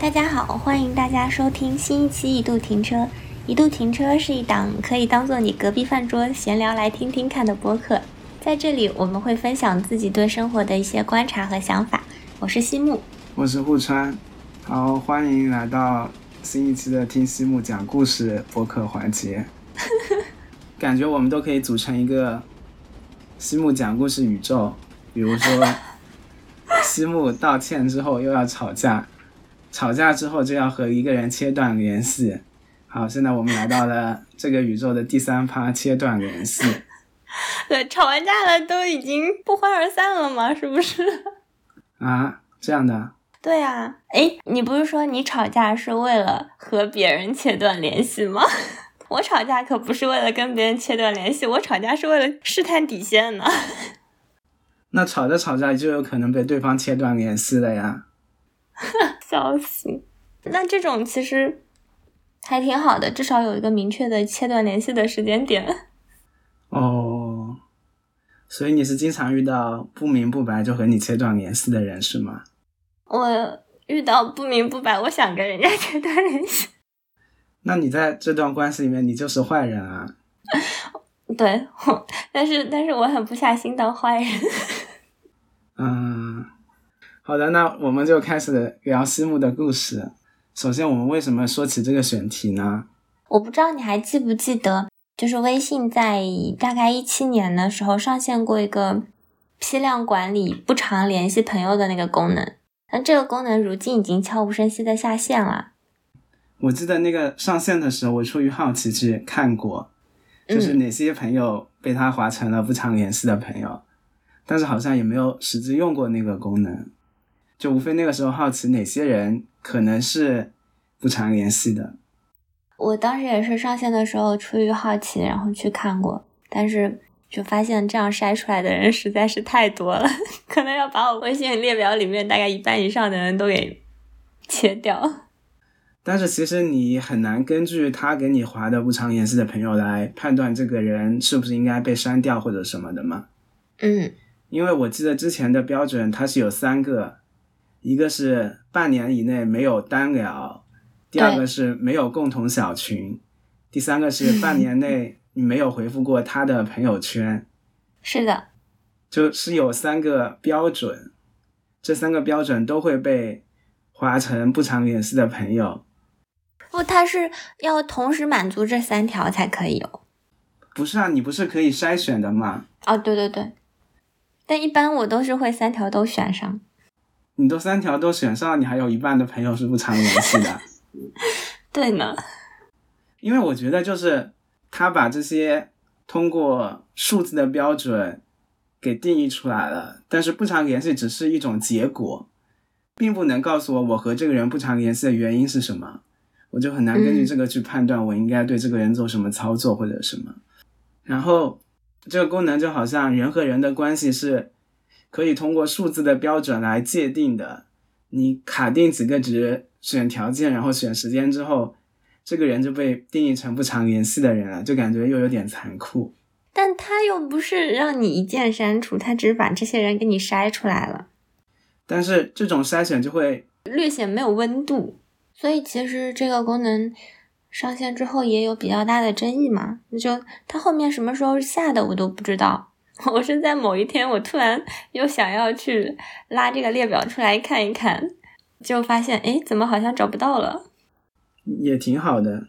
大家好，欢迎大家收听新一期一度停车。一度停车是一档可以当做你隔壁饭桌闲聊来听听看的播客，在这里我们会分享自己对生活的一些观察和想法。我是西木，我是户川，好，欢迎来到新一期的听西木讲故事播客环节。感觉我们都可以组成一个西木讲故事宇宙，比如说西木道歉之后又要吵架。吵架之后就要和一个人切断联系。好，现在我们来到了这个宇宙的第三趴，切断联系。对，吵完架了都已经不欢而散了吗？是不是？啊，这样的。对啊，哎，你不是说你吵架是为了和别人切断联系吗？我吵架可不是为了跟别人切断联系，我吵架是为了试探底线呢。那吵着吵着就有可能被对方切断联系了呀。笑死！那这种其实还挺好的，至少有一个明确的切断联系的时间点。哦，所以你是经常遇到不明不白就和你切断联系的人是吗？我遇到不明不白，我想跟人家切断联系。那你在这段关系里面，你就是坏人啊？对，但是但是我很不下心当坏人。嗯。好的，那我们就开始聊西木的故事。首先，我们为什么说起这个选题呢？我不知道你还记不记得，就是微信在大概一七年的时候上线过一个批量管理不常联系朋友的那个功能。那这个功能如今已经悄无声息的下线了。我记得那个上线的时候，我出于好奇去看过，就是哪些朋友被他划成了不常联系的朋友，但是好像也没有实际用过那个功能。就无非那个时候好奇哪些人可能是不常联系的。我当时也是上线的时候出于好奇，然后去看过，但是就发现这样筛出来的人实在是太多了，可能要把我微信列表里面大概一半以上的人都给切掉。但是其实你很难根据他给你划的不常联系的朋友来判断这个人是不是应该被删掉或者什么的嘛。嗯，因为我记得之前的标准它是有三个。一个是半年以内没有单聊，第二个是没有共同小群，第三个是半 年内你没有回复过他的朋友圈。是的，就是有三个标准，这三个标准都会被划成不常联系的朋友。不，他是要同时满足这三条才可以哦。不是啊，你不是可以筛选的吗？哦，对对对，但一般我都是会三条都选上。你都三条都选上，你还有一半的朋友是不常联系的。对呢，因为我觉得就是他把这些通过数字的标准给定义出来了，但是不常联系只是一种结果，并不能告诉我我和这个人不常联系的原因是什么，我就很难根据这个去判断我应该对这个人做什么操作或者什么。然后这个功能就好像人和人的关系是。可以通过数字的标准来界定的，你卡定几个值，选条件，然后选时间之后，这个人就被定义成不常联系的人了，就感觉又有点残酷。但他又不是让你一键删除，他只是把这些人给你筛出来了。但是这种筛选就会略显没有温度，所以其实这个功能上线之后也有比较大的争议嘛。那就他后面什么时候下的我都不知道。我是在某一天，我突然又想要去拉这个列表出来看一看，就发现，哎，怎么好像找不到了？也挺好的，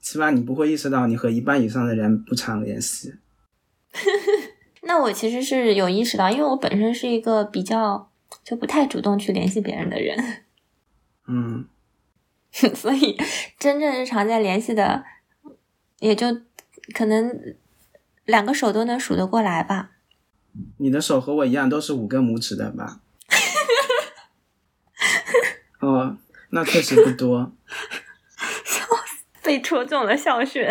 起码你不会意识到你和一半以上的人不常联系。那我其实是有意识到，因为我本身是一个比较就不太主动去联系别人的人。嗯，所以真正日常在联系的，也就可能。两个手都能数得过来吧？你的手和我一样都是五根拇指的吧？哦，那确实不多。笑死，被戳中了笑穴。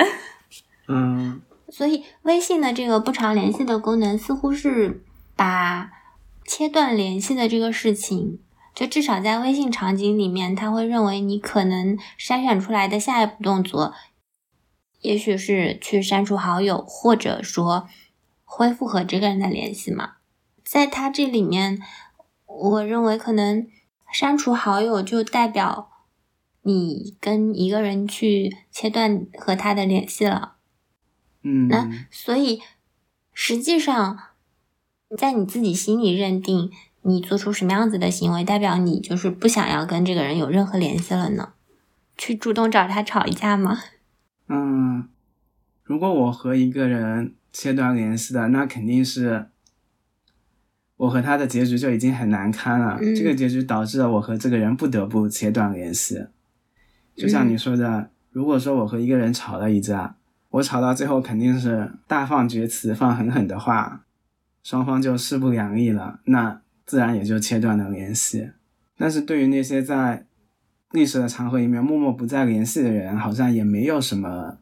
嗯。所以微信的这个不常联系的功能，似乎是把切断联系的这个事情，就至少在微信场景里面，他会认为你可能筛选出来的下一步动作。也许是去删除好友，或者说恢复和这个人的联系嘛。在他这里面，我认为可能删除好友就代表你跟一个人去切断和他的联系了。嗯，那所以实际上，在你自己心里认定你做出什么样子的行为，代表你就是不想要跟这个人有任何联系了呢？去主动找他吵一架吗？嗯，如果我和一个人切断联系的，那肯定是我和他的结局就已经很难堪了。嗯这个结局导致了我和这个人不得不切断联系。就像你说的，如果说我和一个人吵了一架，我吵到最后肯定是大放厥词、放狠狠的话，双方就势不两立了，那自然也就切断了联系。但是对于那些在历史的长河里面默默不再联系的人，好像也没有什么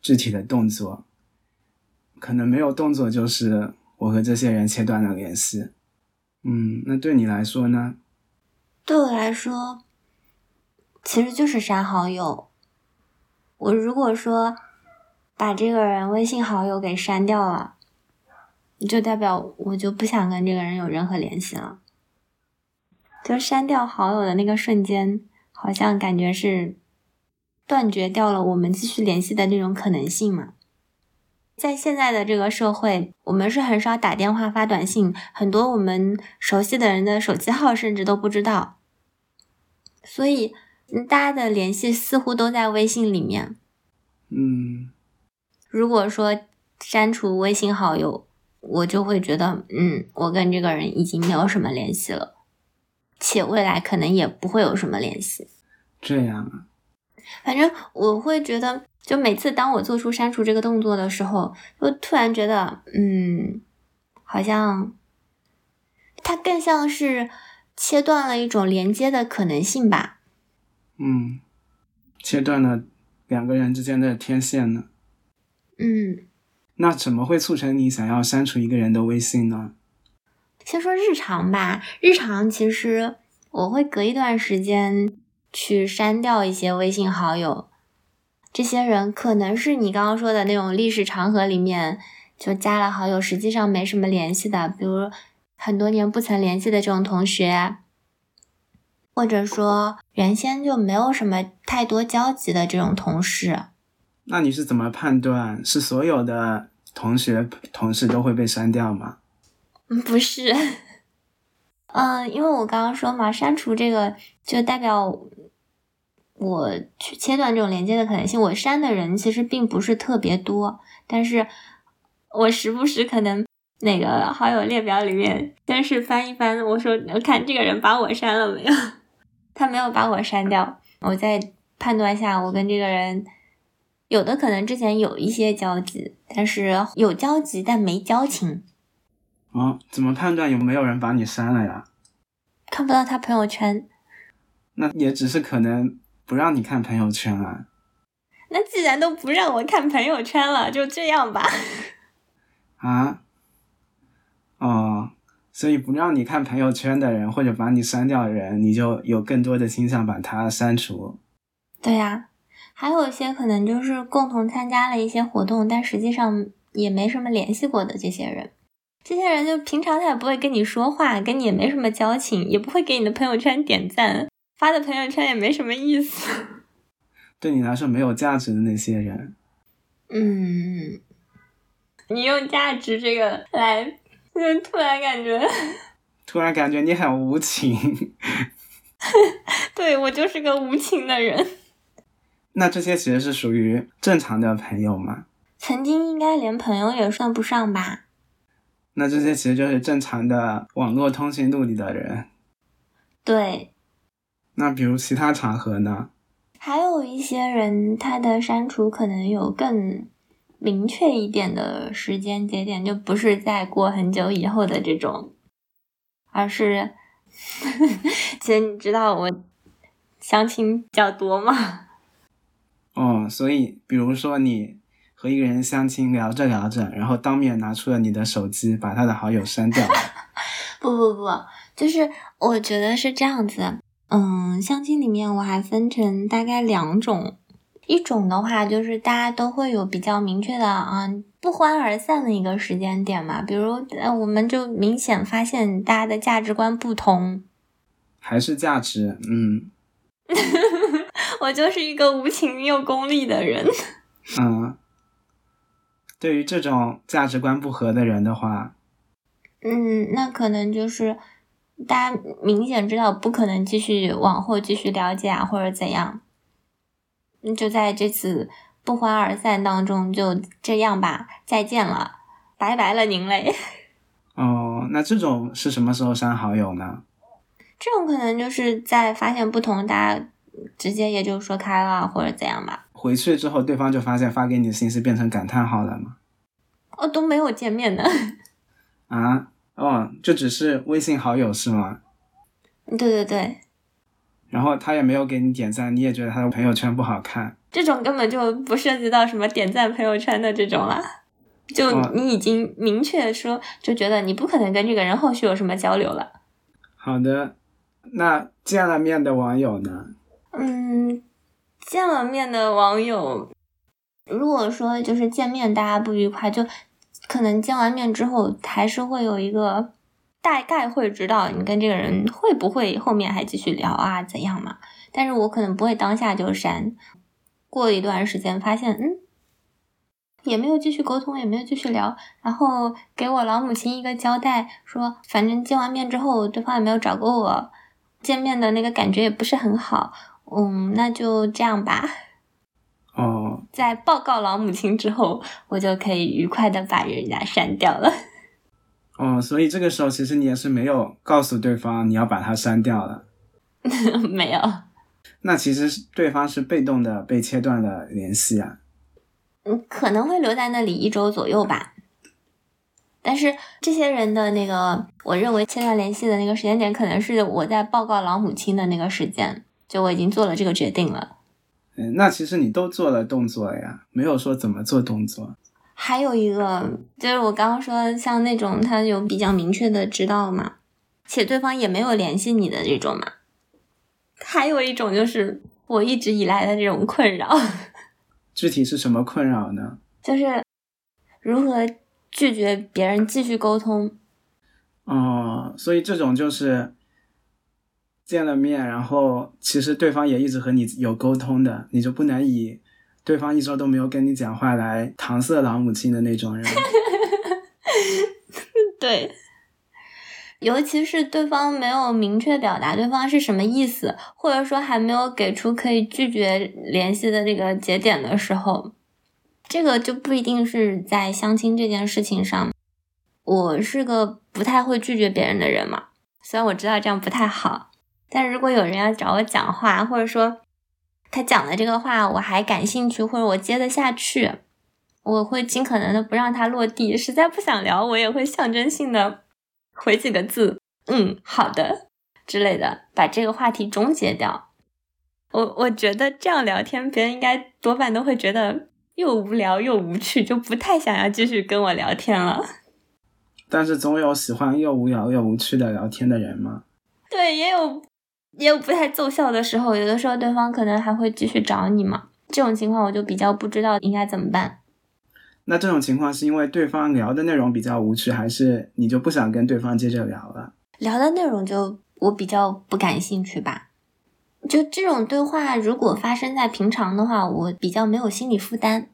具体的动作，可能没有动作就是我和这些人切断了联系。嗯，那对你来说呢？对我来说，其实就是删好友。我如果说把这个人微信好友给删掉了，就代表我就不想跟这个人有任何联系了。就删掉好友的那个瞬间，好像感觉是断绝掉了我们继续联系的那种可能性嘛。在现在的这个社会，我们是很少打电话、发短信，很多我们熟悉的人的手机号甚至都不知道，所以嗯大家的联系似乎都在微信里面。嗯如果说删除微信好友，我就会觉得，嗯，我跟这个人已经没有什么联系了，且未来可能也不会有什么联系。这样啊，反正我会觉得，就每次当我做出删除这个动作的时候，就突然觉得，嗯，好像它更像是切断了一种连接的可能性吧。嗯，切断了两个人之间的天线呢。嗯，那怎么会促成你想要删除一个人的微信呢？先说日常吧，日常其实我会隔一段时间去删掉一些微信好友，这些人可能是你刚刚说的那种历史长河里面就加了好友，实际上没什么联系的，比如很多年不曾联系的这种同学，或者说原先就没有什么太多交集的这种同事。那你是怎么判断是所有的同学同事都会被删掉吗？嗯，不是，嗯，因为我刚刚说嘛，删除这个就代表我去切断这种连接的可能性。我删的人其实并不是特别多，但是我时不时可能那个好友列表里面先是翻一翻，我说我看这个人把我删了没有，他没有把我删掉，我再判断一下我跟这个人。有的可能之前有一些交集，但是有交集但没交情。哦，怎么判断有没有人把你删了呀？看不到他朋友圈，那也只是可能不让你看朋友圈啊。那既然都不让我看朋友圈了，就这样吧。啊？哦，所以不让你看朋友圈的人，或者把你删掉的人，你就有更多的倾向把他删除。对呀、还有一些可能就是共同参加了一些活动，但实际上也没什么联系过的这些人。这些人就平常他也不会跟你说话，跟你也没什么交情，也不会给你的朋友圈点赞，发的朋友圈也没什么意思。对你来说没有价值的那些人，嗯，你用价值这个来，就突然感觉，突然感觉你很无情。对我就是个无情的人。那这些其实是属于正常的朋友吗？曾经应该连朋友也算不上吧。那这些其实就是正常的网络通讯录里的人。对，那比如其他场合呢？还有一些人，他的删除可能有更明确一点的时间节点，就不是在过很久以后的这种，而是，其实你知道我相亲比较多吗？哦，所以比如说你和一个人相亲，聊着聊着，然后当面拿出了你的手机，把他的好友删掉了。不不不，就是我觉得是这样子。嗯，相亲里面我还分成大概两种，一种的话就是大家都会有比较明确的啊不欢而散的一个时间点嘛，比如呃我们就明显发现大家的价值观不同。还是价值，嗯，我就是一个无情又功利的人。嗯，对于这种价值观不合的人的话，嗯，那可能就是大家明显知道不可能继续往后继续了解啊，或者怎样，就在这次不欢而散当中就这样吧，再见了，拜拜了您嘞。哦，那这种是什么时候删好友呢？这种可能就是在发现不同，大家直接也就说开了，或者怎样吧。回去之后，对方就发现发给你的信息变成感叹号了吗？哦，都没有见面的。啊，哦，就只是微信好友是吗？对对对。然后他也没有给你点赞，你也觉得他的朋友圈不好看。这种根本就不涉及到什么点赞朋友圈的这种了。就你已经明确说，就觉得你不可能跟这个人后续有什么交流了。好的，那见了面的网友呢？嗯，见了面的网友，如果说就是见面大家不愉快，就可能见完面之后还是会有一个大概会知道你跟这个人会不会后面还继续聊啊怎样嘛。但是我可能不会当下就删，过一段时间发现嗯。也没有继续沟通，也没有继续聊，然后给我老母亲一个交代，说反正见完面之后，对方也没有找过我，见面的那个感觉也不是很好，嗯，那就这样吧。哦，在报告老母亲之后，我就可以愉快的把人家删掉了。哦，所以这个时候其实你也是没有告诉对方你要把他删掉了。没有。那其实对方是被动的被切断了联系啊。嗯，可能会留在那里一周左右吧。但是这些人的那个，我认为切断联系的那个时间点，可能是我在报告老母亲的那个时间，就我已经做了这个决定了。嗯，那其实你都做了动作了呀，没有说怎么做动作。还有一个就是我刚刚说，像那种他有比较明确的知道嘛，且对方也没有联系你的这种嘛。还有一种就是我一直以来的这种困扰。具体是什么困扰呢？就是如何拒绝别人继续沟通。哦，所以这种就是见了面，然后其实对方也一直和你有沟通的，你就不能以对方一周都没有跟你讲话来搪塞老母亲的那种人。对。尤其是对方没有明确表达对方是什么意思，或者说还没有给出可以拒绝联系的这个节点的时候，这个就不一定是在相亲这件事情上。我是个不太会拒绝别人的人嘛，虽然我知道这样不太好，但是如果有人要找我讲话，或者说他讲的这个话我还感兴趣，或者我接得下去，我会尽可能的不让他落地。实在不想聊，我也会象征性的。回几个字，嗯，好的之类的，把这个话题终结掉。我我觉得这样聊天，别人应该多半都会觉得又无聊又无趣，就不太想要继续跟我聊天了。但是总有喜欢又无聊又无趣的聊天的人吗？对，也有也有不太奏效的时候，有的时候对方可能还会继续找你嘛。这种情况我就比较不知道应该怎么办。那这种情况是因为对方聊的内容比较无趣，还是你就不想跟对方接着聊了？聊的内容就我比较不感兴趣吧。就这种对话，如果发生在平常的话，我比较没有心理负担；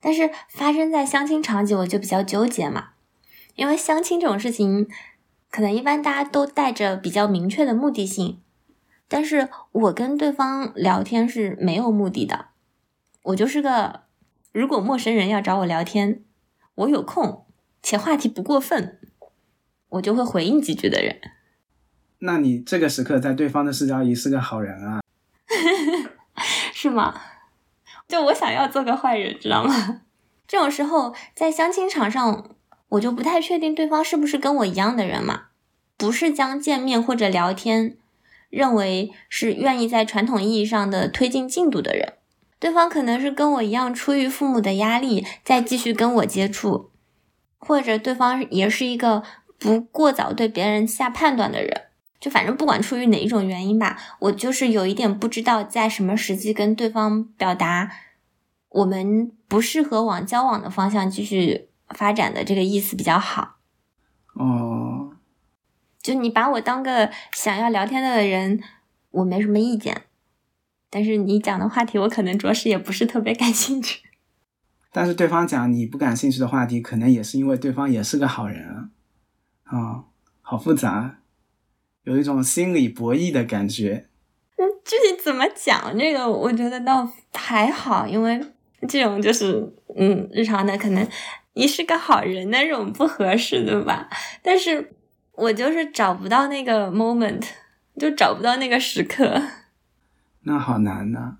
但是发生在相亲场景，我就比较纠结嘛。因为相亲这种事情，可能一般大家都带着比较明确的目的性，但是我跟对方聊天是没有目的的，我就是个。如果陌生人要找我聊天，我有空且话题不过分，我就会回应几句的人。那你这个时刻在对方的视角里是个好人啊？是吗？就我想要做个坏人，知道吗？这种时候在相亲场上，我就不太确定对方是不是跟我一样的人嘛？不是将见面或者聊天认为是愿意在传统意义上的推进进度的人。对方可能是跟我一样，出于父母的压力，再继续跟我接触，或者对方也是一个不过早对别人下判断的人。就反正不管出于哪一种原因吧，我就是有一点不知道在什么时机跟对方表达我们不适合往交往的方向继续发展的这个意思比较好。哦，就你把我当个想要聊天的人，我没什么意见。但是你讲的话题，我可能着实也不是特别感兴趣。但是对方讲你不感兴趣的话题，可能也是因为对方也是个好人啊，啊，好复杂，有一种心理博弈的感觉。嗯，具体怎么讲这个，我觉得倒还好，因为这种就是嗯，日常的可能你是个好人那种不合适，对吧？但是我就是找不到那个 moment，就找不到那个时刻。那好难呢。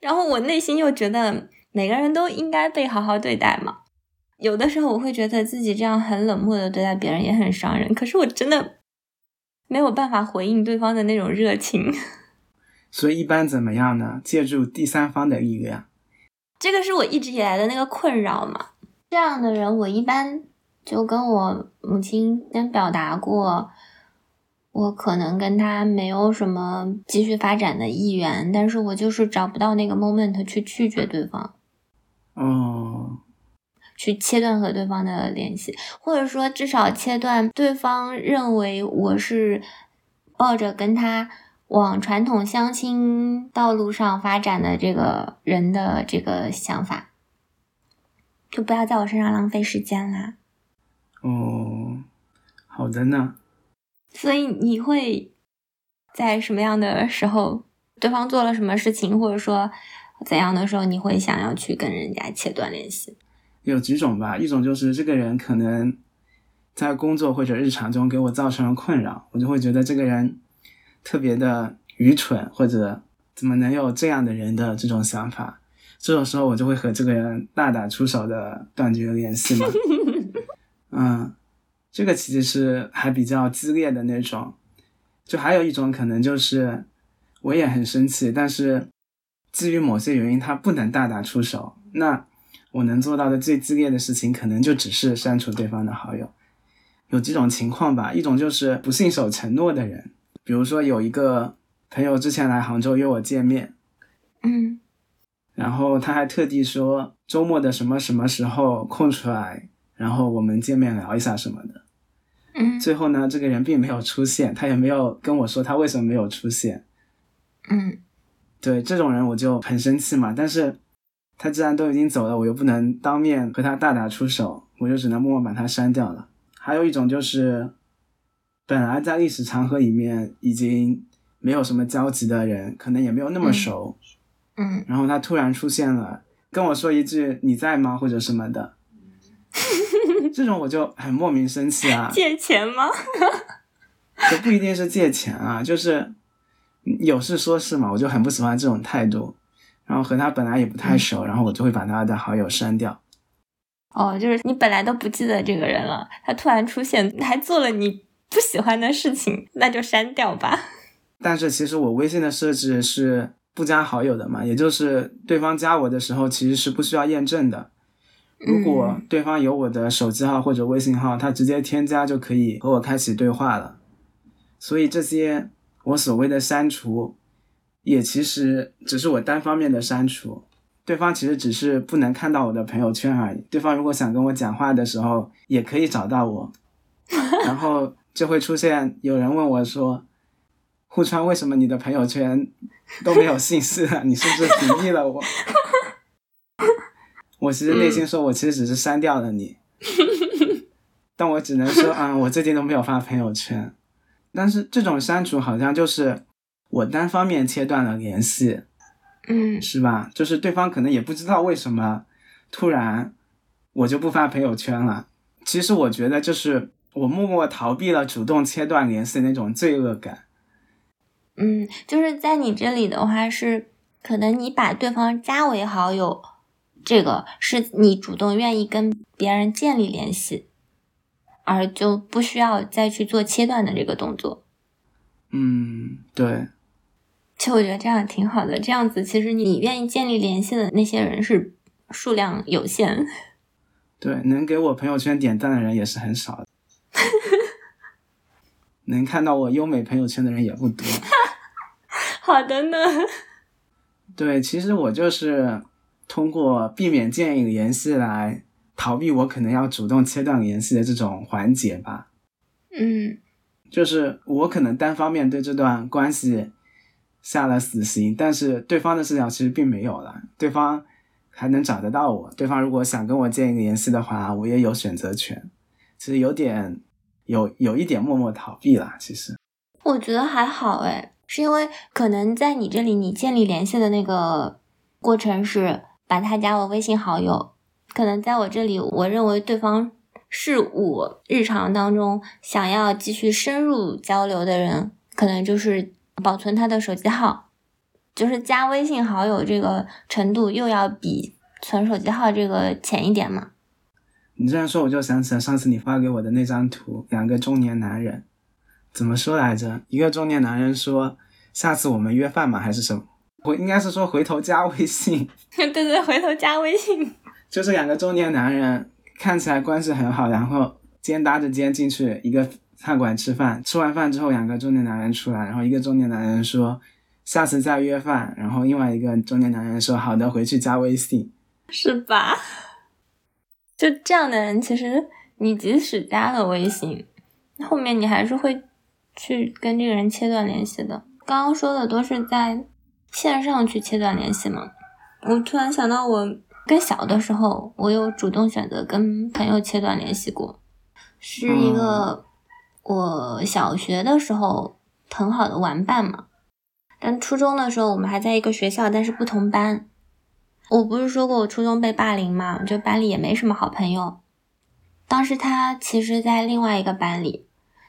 然后我内心又觉得每个人都应该被好好对待嘛。有的时候我会觉得自己这样很冷漠的对待别人也很伤人，可是我真的没有办法回应对方的那种热情。所以一般怎么样呢？借助第三方的力量，这个是我一直以来的那个困扰嘛。这样的人，我一般就跟我母亲先表达过。我可能跟他没有什么继续发展的意愿，但是我就是找不到那个 moment 去拒绝对方，嗯，去切断和对方的联系，或者说至少切断对方认为我是抱着跟他往传统相亲道路上发展的这个人的这个想法，就不要在我身上浪费时间啦。哦，好的呢。所以你会在什么样的时候，对方做了什么事情，或者说怎样的时候，你会想要去跟人家切断联系？有几种吧，一种就是这个人可能在工作或者日常中给我造成了困扰，我就会觉得这个人特别的愚蠢，或者怎么能有这样的人的这种想法。这种时候，我就会和这个人大打出手的断绝联系嘛。嗯。这个其实是还比较激烈的那种，就还有一种可能就是我也很生气，但是基于某些原因他不能大打出手，那我能做到的最激烈的事情可能就只是删除对方的好友。有几种情况吧，一种就是不信守承诺的人，比如说有一个朋友之前来杭州约我见面，嗯，然后他还特地说周末的什么什么时候空出来，然后我们见面聊一下什么的。嗯最后呢，这个人并没有出现，他也没有跟我说他为什么没有出现。嗯，对这种人我就很生气嘛。但是他既然都已经走了，我又不能当面和他大打出手，我就只能默默把他删掉了。还有一种就是，本来在历史长河里面已经没有什么交集的人，可能也没有那么熟，嗯，然后他突然出现了，跟我说一句“你在吗”或者什么的。这种我就很莫名生气啊！借钱吗？就不一定是借钱啊，就是有事说事嘛。我就很不喜欢这种态度，然后和他本来也不太熟，然后我就会把他的好友删掉。哦，就是你本来都不记得这个人了，他突然出现，还做了你不喜欢的事情，那就删掉吧。但是其实我微信的设置是不加好友的嘛，也就是对方加我的时候其实是不需要验证的。如果对方有我的手机号或者微信号，他直接添加就可以和我开启对话了。所以这些我所谓的删除，也其实只是我单方面的删除，对方其实只是不能看到我的朋友圈而已。对方如果想跟我讲话的时候，也可以找到我，然后就会出现有人问我说：“互川，为什么你的朋友圈都没有信息了？你是不是屏蔽了我？”我其实内心说，我其实只是删掉了你，但我只能说啊，我最近都没有发朋友圈。但是这种删除好像就是我单方面切断了联系，嗯，是吧？就是对方可能也不知道为什么突然我就不发朋友圈了。其实我觉得就是我默默逃避了主动切断联系那种罪恶感。嗯，就是在你这里的话是，可能你把对方加为好友。这个是你主动愿意跟别人建立联系，而就不需要再去做切断的这个动作。嗯，对。其实我觉得这样挺好的，这样子其实你愿意建立联系的那些人是数量有限。对，能给我朋友圈点赞的人也是很少的，能看到我优美朋友圈的人也不多。好的呢。对，其实我就是。通过避免建立联系来逃避我可能要主动切断联系的这种环节吧。嗯，就是我可能单方面对这段关系下了死刑，但是对方的视角其实并没有了，对方还能找得到我。对方如果想跟我建立联系的话，我也有选择权。其实有点有有一点默默逃避了。其实我觉得还好诶，是因为可能在你这里，你建立联系的那个过程是把他加我微信好友，可能在我这里，我认为对方是我日常当中想要继续深入交流的人，可能就是。保存他的手机号，就是加微信好友这个程度又要比存手机号这个浅一点嘛？你这样说，我就想起了上次你发给我的那张图，两个中年男人，怎么说来着？一个中年男人说：“下次我们约饭嘛，还是什么？”我应该是说回头加微信。对对，回头加微信。就是两个中年男人看起来关系很好，然后肩搭着肩进去一个。餐馆吃饭，吃完饭之后，两个中年男人出来，然后一个中年男人说：“下次再约饭。”然后另外一个中年男人说：“好的，回去加微信。”是吧？就这样的人，其实你即使加了微信，后面你还是会去跟这个人切断联系的。刚刚说的都是在线上去切断联系嘛？我突然想到，我更小的时候，我有主动选择跟朋友切断联系过，是一个。我小学的时候很好的玩伴嘛，但初中的时候我们还在一个学校，但是不同班。我不是说过我初中被霸凌嘛，就班里也没什么好朋友。当时他其实在另外一个班里，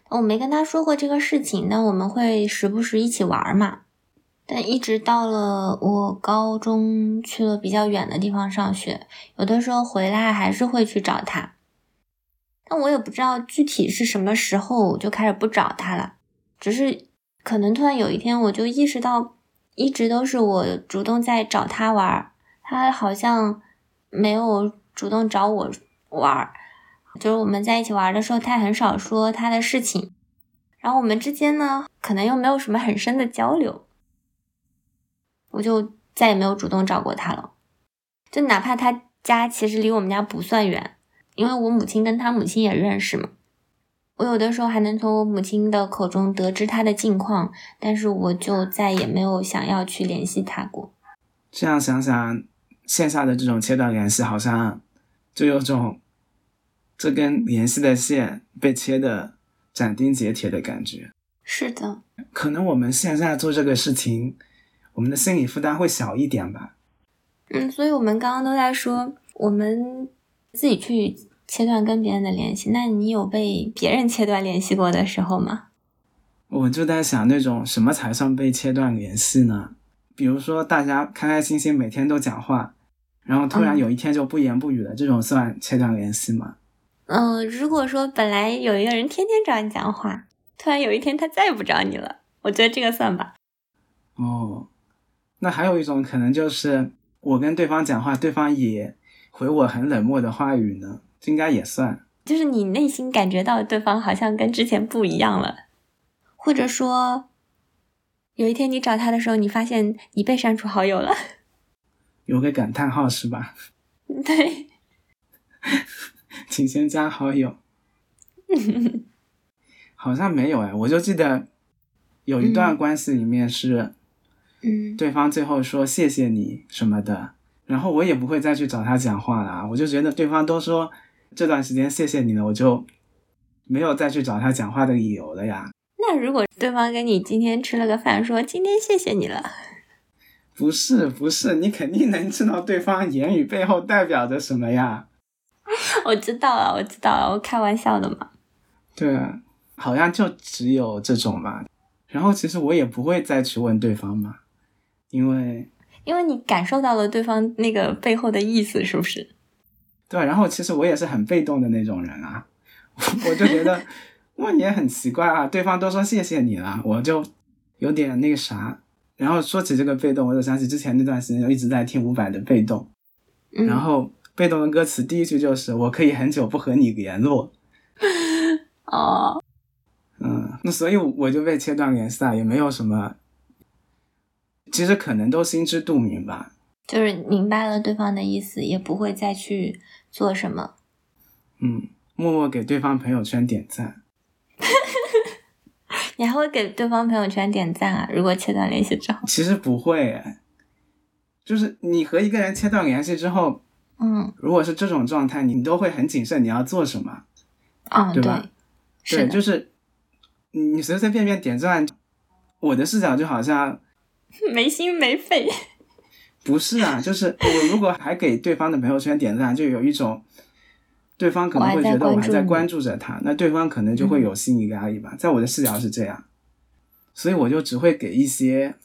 我没跟他说过这个事情，但我们会时不时一起玩嘛。但一直到了我高中去了比较远的地方上学，有的时候回来还是会去找他。但我也不知道具体是什么时候我就开始不找他了，只是可能突然有一天我就意识到，一直都是我主动在找他玩儿，他好像没有主动找我玩儿。就是我们在一起玩的时候，他很少说他的事情，然后我们之间呢，可能又没有什么很深的交流，我就再也没有主动找过他了。就哪怕他家其实离我们家不算远。因为我母亲跟他母亲也认识嘛，我有的时候还能从我母亲的口中得知他的近况，但是我就再也没有想要去联系他过。这样想想，线下的这种切断联系，好像就有种这根联系的线被切的斩钉截铁的感觉。是的，可能我们线下做这个事情，我们的心理负担会小一点吧。嗯，所以我们刚刚都在说我们。自己去切断跟别人的联系，那你有被别人切断联系过的时候吗？我就在想，那种什么才算被切断联系呢？比如说，大家开开心心每天都讲话，然后突然有一天就不言不语了，这种算切断联系吗？嗯，如果说本来有一个人天天找你讲话，突然有一天他再也不找你了，我觉得这个算吧。哦，那还有一种可能就是我跟对方讲话，对方也。回我很冷漠的话语呢，这应该也算。就是你内心感觉到对方好像跟之前不一样了，或者说，有一天你找他的时候，你发现你被删除好友了，有个感叹号是吧？对，请先加好友。好像没有哎，我就记得有一段关系里面是，嗯，对方最后说谢谢你什么的。然后我也不会再去找他讲话了，我就觉得对方都说这段时间谢谢你了，我就没有再去找他讲话的理由了呀。那如果对方跟你今天吃了个饭，说今天谢谢你了，不是不是，你肯定能知道对方言语背后代表着什么呀。我知道了，我知道了，我开玩笑的嘛。对啊，好像就只有这种吧。然后其实我也不会再去问对方嘛，因为。因为你感受到了对方那个背后的意思，是不是？对，然后其实我也是很被动的那种人啊，我就觉得问也很奇怪啊，对方都说谢谢你了，我就有点那个啥。然后说起这个被动，我就想起之前那段时间，我一直在听伍佰的《被动》，然后被动的歌词第一句就是“我可以很久不和你联络 ”。哦，嗯，那所以我就被切断联系了，也没有什么。其实可能都心知肚明吧，就是明白了对方的意思，也不会再去做什么。嗯，默默给对方朋友圈点赞，你还会给对方朋友圈点赞啊？如果切断联系之后，其实不会，就是你和一个人切断联系之后，嗯，如果是这种状态，你都会很谨慎，你要做什么，啊，对吧？对，是就是你随随便便点赞，我的视角就好像 没心没肺。不是啊，就是我如果还给对方的朋友圈点赞，就有一种对方可能会觉得我还在关注着他，那对方可能就会有心理压力吧。在我的视角是这样，所以我就只会给一些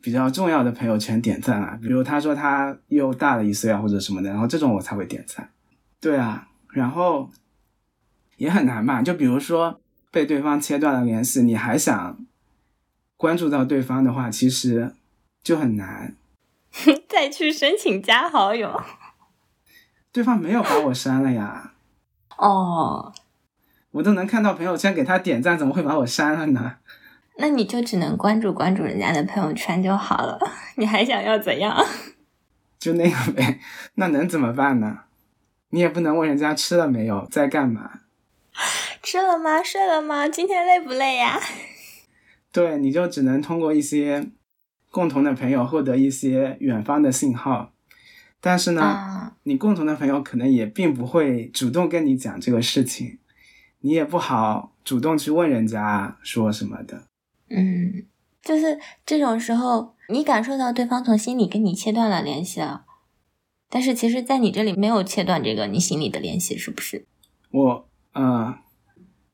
比较重要的朋友圈点赞啊，比如他说他又大了一岁啊或者什么的，然后这种我才会点赞。对啊，然后也很难吧？就比如说被对方切断了联系，你还想关注到对方的话，其实就很难。再去申请加好友，对方没有把我删了呀。哦，我都能看到朋友圈给他点赞，怎么会把我删了呢？那你就只能关注关注人家的朋友圈就好了。你还想要怎样？就那个呗。那能怎么办呢？你也不能问人家吃了没有，在干嘛？吃了吗？睡了吗？今天累不累呀？对，你就只能通过一些。共同的朋友获得一些远方的信号，但是呢，啊、你共同的朋友可能也并不会主动跟你讲这个事情，你也不好主动去问人家说什么的。嗯，就是这种时候，你感受到对方从心里跟你切断了联系了，但是其实，在你这里没有切断这个你心里的联系，是不是？我，嗯，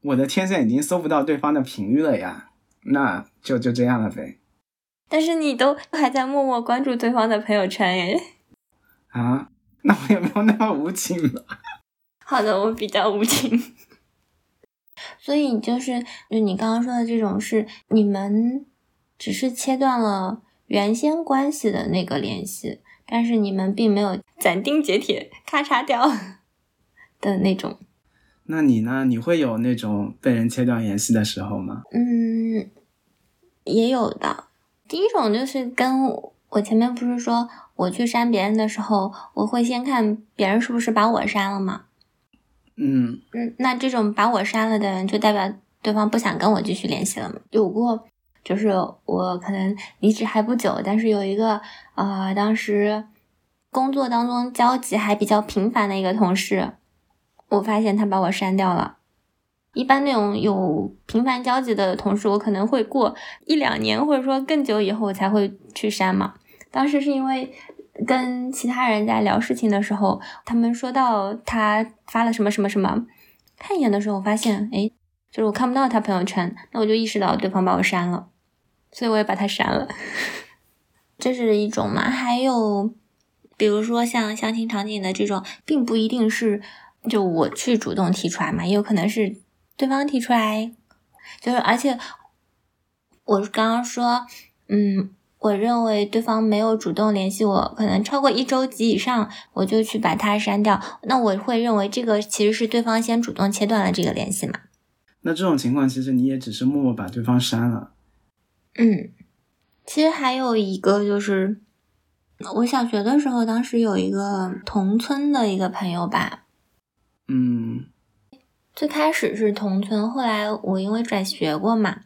我的天线已经搜不到对方的频率了呀，那就就这样了呗。但是你都还在默默关注对方的朋友圈耶？啊，那我也没有那么无情了？好的，我比较无情。所以就是就你刚刚说的这种是你们只是切断了原先关系的那个联系，但是你们并没有斩钉截铁咔嚓掉的那种。那你呢？你会有那种被人切断联系的时候吗？嗯，也有的。第一种就是跟我前面不是说我去删别人的时候，我会先看别人是不是把我删了吗？嗯嗯，那这种把我删了的人，就代表对方不想跟我继续联系了吗？有过，就是我可能离职还不久，但是有一个呃，当时工作当中交集还比较频繁的一个同事，我发现他把我删掉了。一般那种有频繁交集的同事，我可能会过一两年，或者说更久以后我才会去删嘛。当时是因为跟其他人在聊事情的时候，他们说到他发了什么什么什么，看一眼的时候，我发现，哎，就是我看不到他朋友圈，那我就意识到对方把我删了，所以我也把他删了。这是一种嘛？还有，比如说像相亲场景的这种，并不一定是就我去主动提出来嘛，也有可能是。对方提出来，就是而且我刚刚说，嗯，我认为对方没有主动联系我，可能超过一周及以上，我就去把他删掉。那我会认为这个其实是对方先主动切断了这个联系嘛？那这种情况，其实你也只是默默把对方删了。嗯，其实还有一个就是，我小学的时候，当时有一个同村的一个朋友吧，嗯。最开始是同村，后来我因为转学过嘛，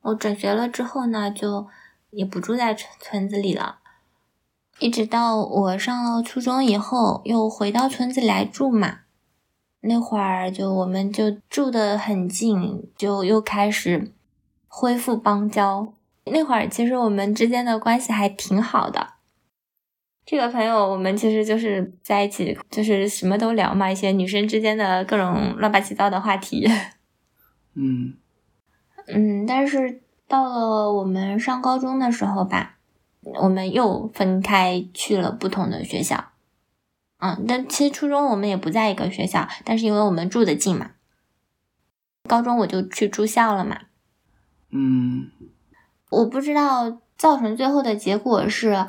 我转学了之后呢，就也不住在村村子里了。一直到我上了初中以后，又回到村子来住嘛。那会儿就我们就住的很近，就又开始恢复邦交。那会儿其实我们之间的关系还挺好的。这个朋友，我们其实就是在一起，就是什么都聊嘛，一些女生之间的各种乱八七糟的话题。嗯嗯，但是到了我们上高中的时候吧，我们又分开去了不同的学校。嗯，但其实初中我们也不在一个学校，但是因为我们住的近嘛，高中我就去住校了嘛。嗯，我不知道造成最后的结果是。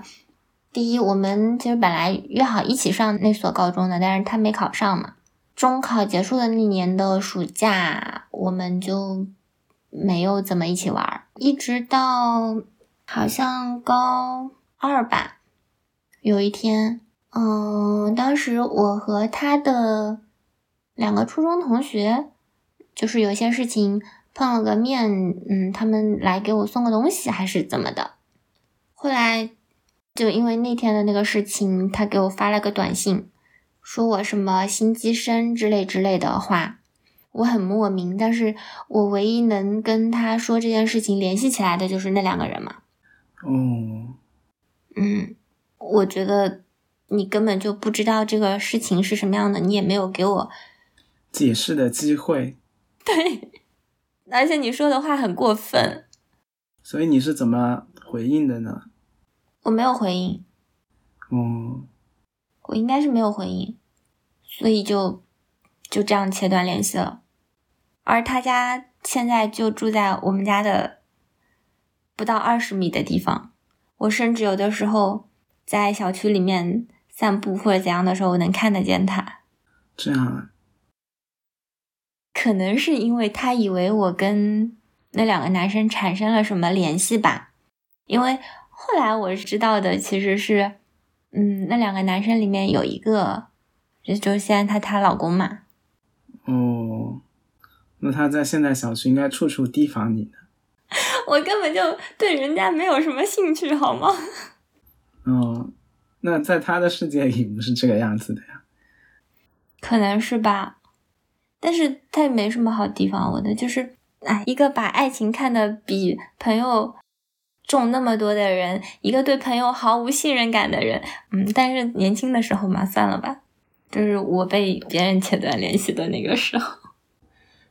第一，我们其实本来约好一起上那所高中的，但是他没考上嘛。中考结束的那年的暑假，我们就没有怎么一起玩，一直到好像高二吧。有一天，嗯，当时我和他的两个初中同学，就是有些事情碰了个面，嗯，他们来给我送个东西还是怎么的。后来就因为那天的那个事情，他给我发了个短信，说我什么心机深之类之类的话，我很莫名。但是我唯一能跟他说这件事情联系起来的就是那两个人嘛。哦，嗯，我觉得你根本就不知道这个事情是什么样的，你也没有给我解释的机会。对，而且你说的话很过分。所以你是怎么回应的呢？我没有回应，嗯，我应该是没有回应，所以就就这样切断联系了。而他家现在就住在我们家的不到二十米的地方，我甚至有的时候在小区里面散步或者怎样的时候，我能看得见他。这样啊，可能是因为他以为我跟那两个男生产生了什么联系吧，因为。后来我知道的其实是，嗯，那两个男生里面有一个，就就现在她她老公嘛。哦，那他在现在小区应该处处提防你呢。我根本就对人家没有什么兴趣，好吗？哦，那在他的世界里不是这个样子的呀。可能是吧，但是他也没什么好提防我的，就是哎，一个把爱情看得比朋友。中那么多的人，一个对朋友毫无信任感的人，嗯，但是年轻的时候嘛，算了吧。就是我被别人切断联系的那个时候。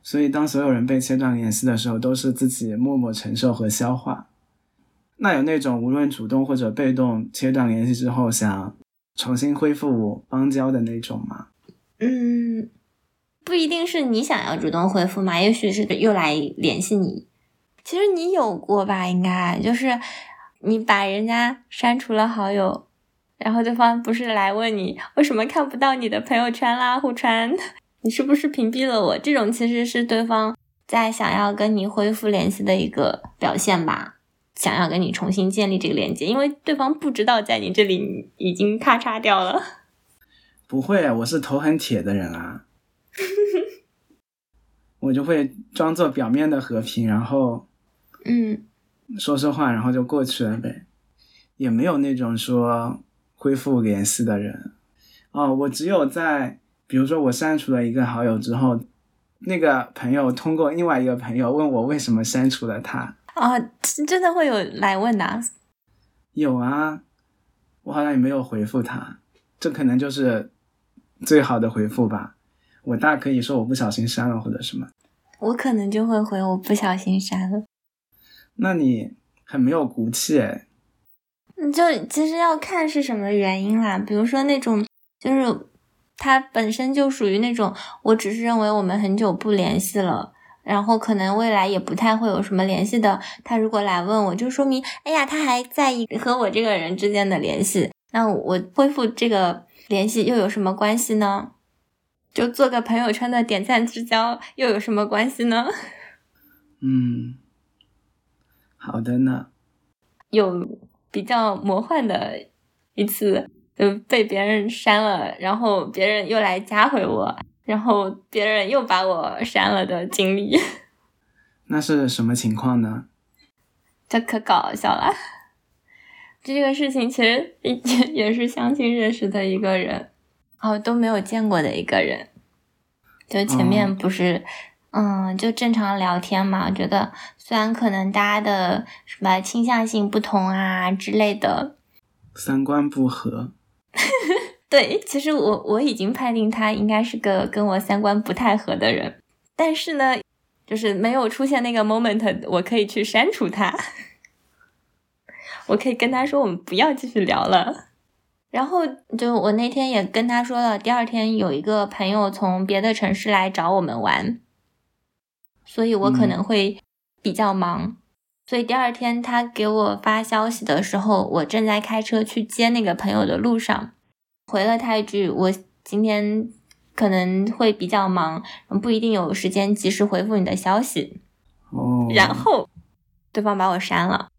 所以，当所有人被切断联系的时候，都是自己默默承受和消化。那有那种无论主动或者被动切断联系之后，想重新恢复邦交的那种吗？嗯，不一定是你想要主动恢复嘛，也许是又来联系你。其实你有过吧？应该就是你把人家删除了好友，然后对方不是来问你为什么看不到你的朋友圈啦、互传，你是不是屏蔽了我？这种其实是对方在想要跟你恢复联系的一个表现吧，想要跟你重新建立这个连接，因为对方不知道在你这里已经咔嚓掉了。不会，我是头很铁的人啊，我就会装作表面的和平，然后。嗯，说说话，然后就过去了呗，也没有那种说恢复联系的人。哦，我只有在，比如说我删除了一个好友之后，那个朋友通过另外一个朋友问我为什么删除了他。啊，真的会有来问的？有啊，我好像也没有回复他，这可能就是最好的回复吧。我大可以说我不小心删了或者什么。我可能就会回我不小心删了。那你很没有骨气哎，就其实要看是什么原因啦。比如说那种，就是他本身就属于那种，我只是认为我们很久不联系了，然后可能未来也不太会有什么联系的。他如果来问我，就说明，哎呀，他还在意和我这个人之间的联系。那我恢复这个联系又有什么关系呢？就做个朋友圈的点赞之交又有什么关系呢？嗯。好的呢，有比较魔幻的一次，就被别人删了，然后别人又来加回我，然后别人又把我删了的经历。那是什么情况呢？这可搞笑了。这个事情其实也也是相亲认识的一个人，哦都没有见过的一个人，就前面不是。嗯，就正常聊天嘛，觉得虽然可能大家的什么倾向性不同啊之类的，三观不合，对，其实我我已经判定他应该是个跟我三观不太合的人，但是呢，就是没有出现那个 moment，我可以去删除他，我可以跟他说我们不要继续聊了，然后就我那天也跟他说了，第二天有一个朋友从别的城市来找我们玩。所以我可能会比较忙，所以第二天他给我发消息的时候，我正在开车去接那个朋友的路上，回了他一句：“我今天可能会比较忙，不一定有时间及时回复你的消息。”哦，然后对方把我删了，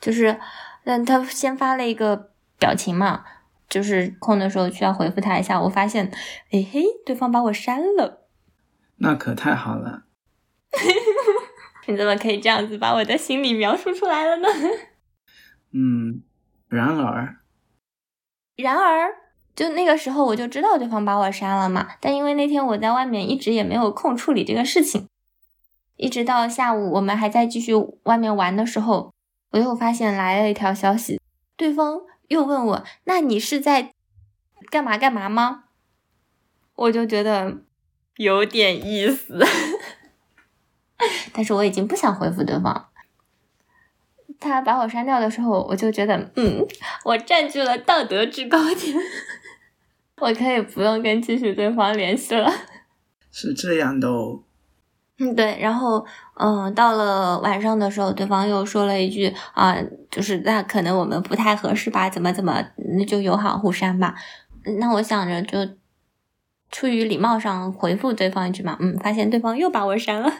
就是让他先发了一个表情嘛，就是空的时候需要回复他一下。我发现，哎嘿，对方把我删了，那可太好了。你怎么可以这样子把我的心理描述出来了呢？嗯，然而，然而，就那个时候我就知道对方把我删了嘛。但因为那天我在外面一直也没有空处理这个事情，一直到下午我们还在继续外面玩的时候，我又发现来了一条消息，对方又问我：“那你是在干嘛干嘛吗？”我就觉得有点意思。但是我已经不想回复对方。他把我删掉的时候，我就觉得，嗯，我占据了道德制高点，我可以不用跟继续对方联系了。是这样的哦。嗯，对。然后，嗯，到了晚上的时候，对方又说了一句啊，就是那可能我们不太合适吧，怎么怎么，那就友好互删吧。那我想着就出于礼貌上回复对方一句嘛，嗯，发现对方又把我删了。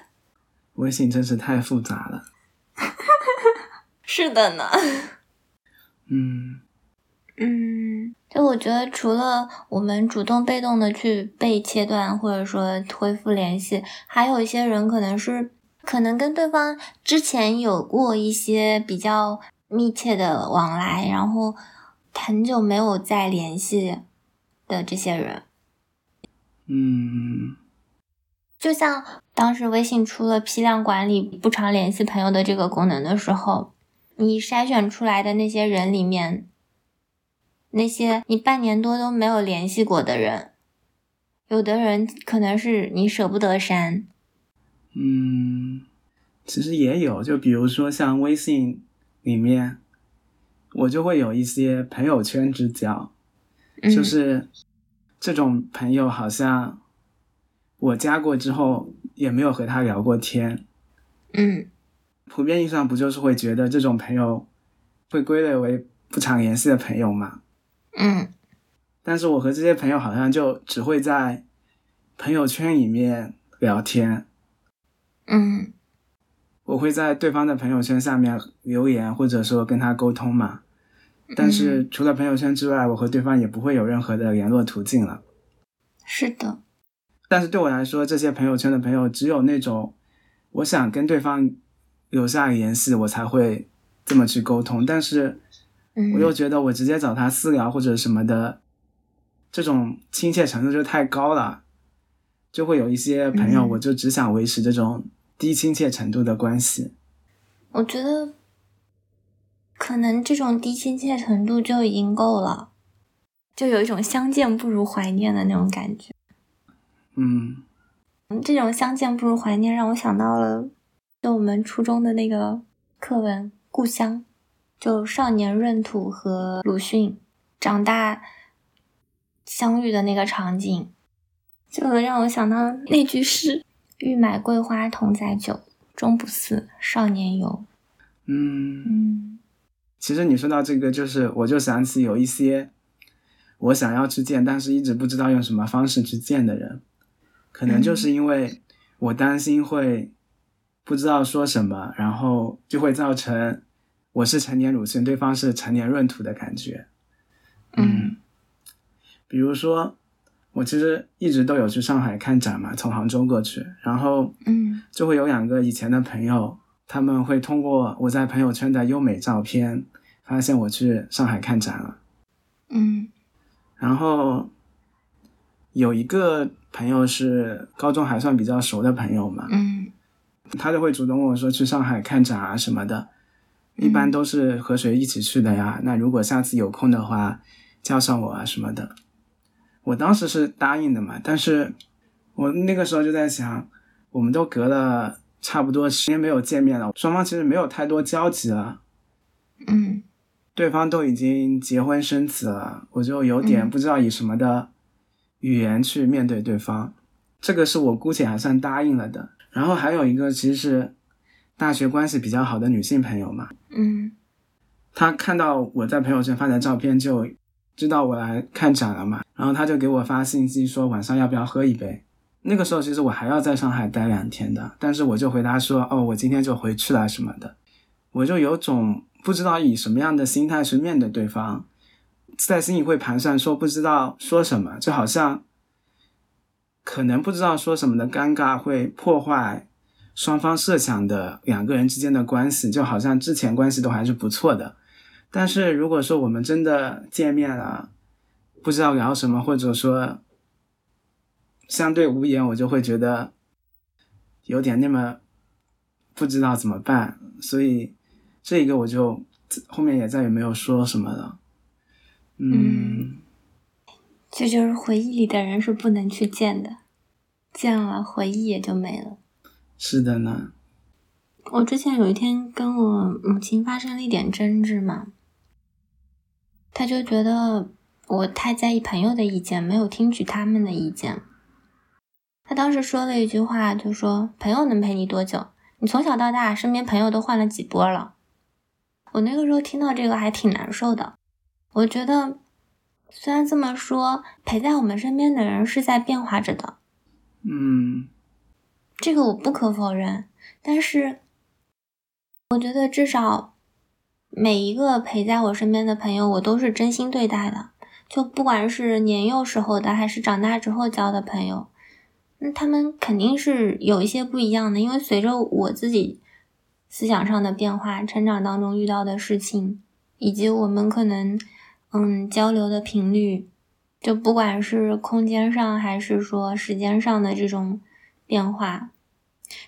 微信真是太复杂了，是的呢。嗯嗯，就我觉得，除了我们主动被动的去被切断，或者说恢复联系，还有一些人可能是可能跟对方之前有过一些比较密切的往来，然后很久没有再联系的这些人。嗯。就像当时微信出了批量管理不常联系朋友的这个功能的时候，你筛选出来的那些人里面，那些你半年多都没有联系过的人，有的人可能是你舍不得删。嗯，其实也有，就比如说像微信里面，我就会有一些朋友圈之交，就是这种朋友好像。我加过之后也没有和他聊过天，嗯，普遍意义上不就是会觉得这种朋友会归类为不常联系的朋友吗？嗯，但是我和这些朋友好像就只会在朋友圈里面聊天，嗯，我会在对方的朋友圈下面留言或者说跟他沟通嘛，但是除了朋友圈之外，我和对方也不会有任何的联络途径了。是的。但是对我来说，这些朋友圈的朋友，只有那种我想跟对方留下联系，我才会这么去沟通。但是，我又觉得我直接找他私聊或者什么的，这种亲切程度就太高了，就会有一些朋友，我就只想维持这种低亲切程度的关系。我觉得，可能这种低亲切程度就已经够了，就有一种相见不如怀念的那种感觉。嗯，这种相见不如怀念，让我想到了就我们初中的那个课文《故乡》，就少年闰土和鲁迅长大相遇的那个场景，就让我想到那句诗：“欲买桂花同载酒，终不似少年游。”嗯嗯，其实你说到这个，就是我就想起有一些我想要去见，但是一直不知道用什么方式去见的人。可能就是因为我担心会不知道说什么，然后就会造成我是成年鲁迅，对方是成年闰土的感觉。嗯，比如说我其实一直都有去上海看展嘛，从杭州过去，然后嗯，就会有两个以前的朋友，他们会通过我在朋友圈的优美照片，发现我去上海看展了。嗯，然后有一个。朋友是高中还算比较熟的朋友嘛，嗯，他就会主动问我说去上海看展啊什么的，一般都是和谁一起去的呀？那如果下次有空的话，叫上我啊什么的。我当时是答应的嘛，但是我那个时候就在想，我们都隔了差不多十年没有见面了，双方其实没有太多交集了，嗯，对方都已经结婚生子了，我就有点不知道以什么的。语言去面对对方，这个是我姑且还算答应了的。然后还有一个，其实是大学关系比较好的女性朋友嘛，嗯，她看到我在朋友圈发的照片，就知道我来看展了嘛，然后她就给我发信息说晚上要不要喝一杯。那个时候其实我还要在上海待两天的，但是我就回答说哦，我今天就回去了什么的，我就有种不知道以什么样的心态去面对对方。在心里会盘算，说不知道说什么，就好像可能不知道说什么的尴尬会破坏双方设想的两个人之间的关系，就好像之前关系都还是不错的。但是如果说我们真的见面了，不知道聊什么，或者说相对无言，我就会觉得有点那么不知道怎么办。所以这一个我就后面也再也没有说什么了。嗯，这就是回忆里的人是不能去见的，见了回忆也就没了。是的呢。我之前有一天跟我母亲发生了一点争执嘛。他就觉得我太在意朋友的意见，没有听取他们的意见。他当时说了一句话，就说：“朋友能陪你多久？你从小到大身边朋友都换了几波了。”我那个时候听到这个还挺难受的。我觉得，虽然这么说，陪在我们身边的人是在变化着的。嗯，这个我不可否认。但是，我觉得至少。每一个陪在我身边的朋友，我都是真心对待的。就不管是年幼时候的，还是长大之后交的朋友，那他们肯定是有一些不一样的。因为随着我自己思想上的变化，成长当中遇到的事情，以及我们可能嗯交流的频率，就不管是空间上还是说时间上的这种变化，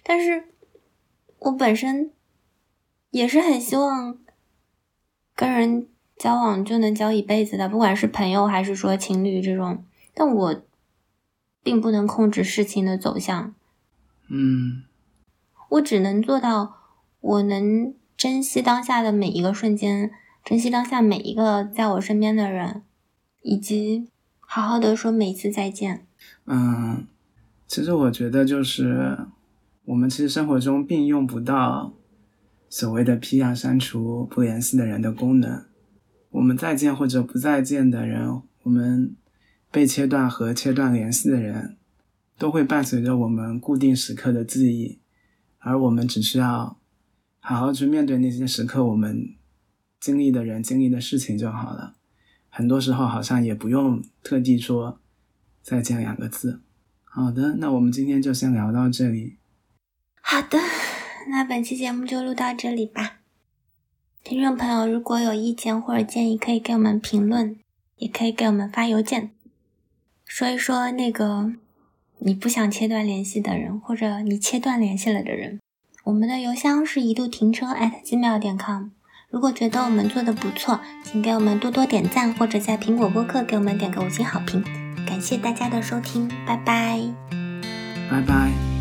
但是我本身也是很希望。跟人交往就能交一辈子的，不管是朋友还是说情侣这种，但我并不能控制事情的走向。嗯，我只能做到，我能珍惜当下的每一个瞬间，珍惜当下每一个在我身边的人，以及好好的说每一次再见。嗯，其实我觉得就是我们其实生活中并用不到。所谓的批啊删除不联系的人的功能，我们再见或者不再见的人，我们被切断和切断联系的人，都会伴随着我们固定时刻的记忆，而我们只需要好好去面对那些时刻我们经历的人、经历的事情就好了。很多时候好像也不用特地说再见两个字。好的，那我们今天就先聊到这里。好的。那本期节目就录到这里吧。听众朋友，如果有意见或者建议，可以给我们评论，也可以给我们发邮件，说一说那个你不想切断联系的人，或者你切断联系了的人。我们的邮箱是一度停车 at gmail 点 com。如果觉得我们做的不错，请给我们多多点赞，或者在苹果播客给我们点个五星好评。感谢大家的收听，拜拜，拜拜。